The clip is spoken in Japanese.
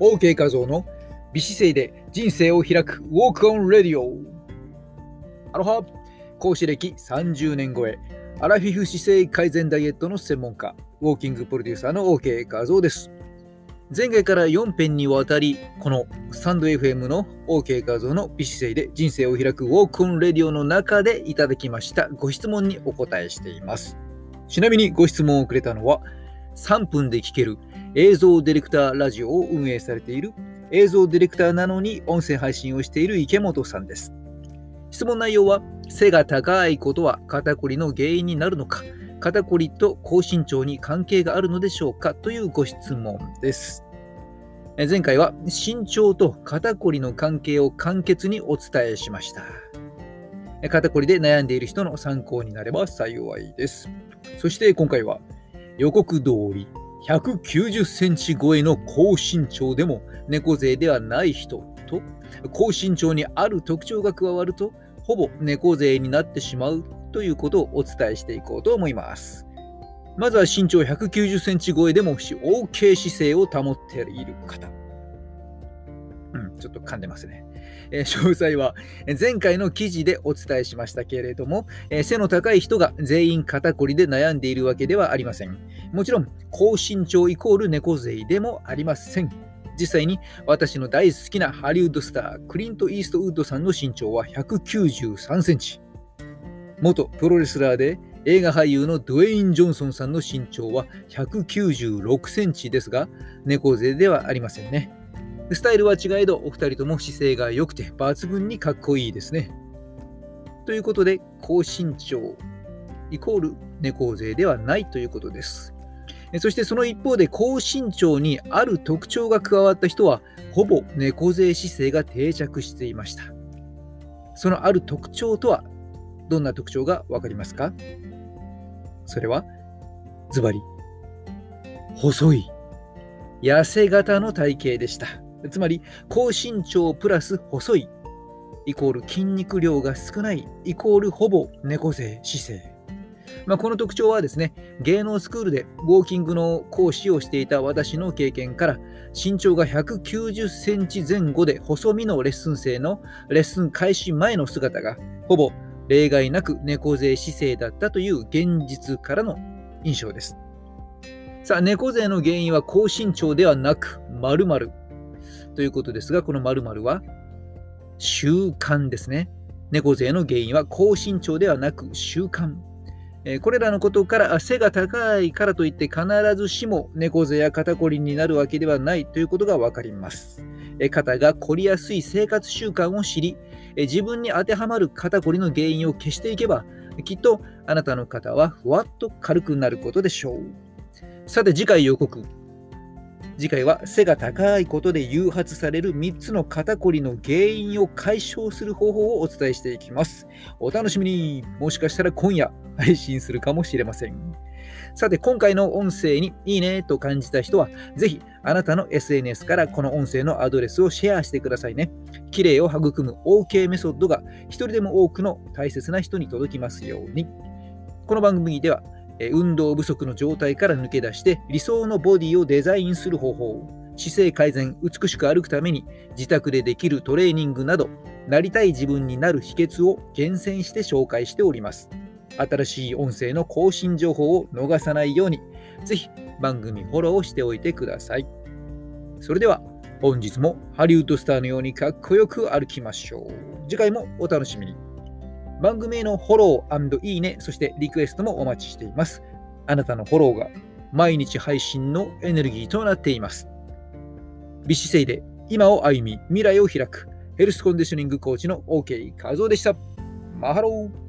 OK 画像の美姿勢で人生を開く Walk on Radio アロハ。講師歴30年超え。アラフィフ姿勢改善ダイエットの専門家。ウォーキングプロデューサーの OK 画像です。前回から4編にわたりこのスタンド FM の OK 画像の美姿勢で人生を開く Walk on Radio の中でいただきました。ご質問にお答えしています。ちなみにご質問をくれたのは3分で聞ける映像ディレクターラジオを運営されている映像ディレクターなのに音声配信をしている池本さんです。質問内容は、背が高いことは肩こりの原因になるのか、肩こりと高身長に関係があるのでしょうかというご質問です。前回は身長と肩こりの関係を簡潔にお伝えしました。肩こりで悩んでいる人の参考になれば幸いです。そして今回は予告通り190センチ超えの高身長でも猫背ではない人と高身長にある特徴が加わるとほぼ猫背になってしまうということをお伝えしていこうと思います。まずは身長190センチ超えでも OK 姿勢を保っている方。ちょっと噛んでますね。えー、詳細は前回の記事でお伝えしましたけれども、えー、背の高い人が全員肩こりで悩んでいるわけではありません。もちろん、高身長イコール猫背でもありません。実際に私の大好きなハリウッドスター、クリント・イーストウッドさんの身長は193センチ。元プロレスラーで映画俳優のドウェイン・ジョンソンさんの身長は196センチですが、猫背ではありませんね。スタイルは違えど、お二人とも姿勢が良くて抜群にかっこいいですね。ということで、高身長イコール猫背ではないということです。そしてその一方で高身長にある特徴が加わった人はほぼ猫背姿勢が定着していました。そのある特徴とはどんな特徴がわかりますか？それはズバリ細い痩せ型の体型でした。つまり高身長プラス細いイコール筋肉量が少ないイコールほぼ猫背姿勢。まあ、この特徴はですね、芸能スクールでウォーキングの講師をしていた私の経験から、身長が190センチ前後で細身のレッスン生のレッスン開始前の姿が、ほぼ例外なく猫背姿勢だったという現実からの印象です。さあ、猫背の原因は高身長ではなく、〇〇ということですが、この〇〇は習慣ですね。猫背の原因は高身長ではなく習慣。これらのことから背が高いからといって必ずしも猫背や肩こりになるわけではないということがわかります。肩が凝りやすい生活習慣を知り、自分に当てはまる肩こりの原因を消していけば、きっとあなたの肩はふわっと軽くなることでしょう。さて次回予告。次回は背が高いことで誘発される3つの肩こりの原因を解消する方法をお伝えしていきます。お楽しみにもしかしたら今夜配信するかもしれません。さて、今回の音声にいいねと感じた人は、ぜひあなたの SNS からこの音声のアドレスをシェアしてくださいね。綺麗を育む OK メソッドが一人でも多くの大切な人に届きますように。この番組では運動不足の状態から抜け出して理想のボディをデザインする方法、姿勢改善、美しく歩くために自宅でできるトレーニングなど、なりたい自分になる秘訣を厳選して紹介しております。新しい音声の更新情報を逃さないように、ぜひ番組フォローしておいてください。それでは本日もハリウッドスターのようにかっこよく歩きましょう。次回もお楽しみに。番組へのフォローいいね、そしてリクエストもお待ちしています。あなたのフォローが毎日配信のエネルギーとなっています。美姿勢で今を歩み、未来を開くヘルスコンディショニングコーチの OK 和夫でした。マハロー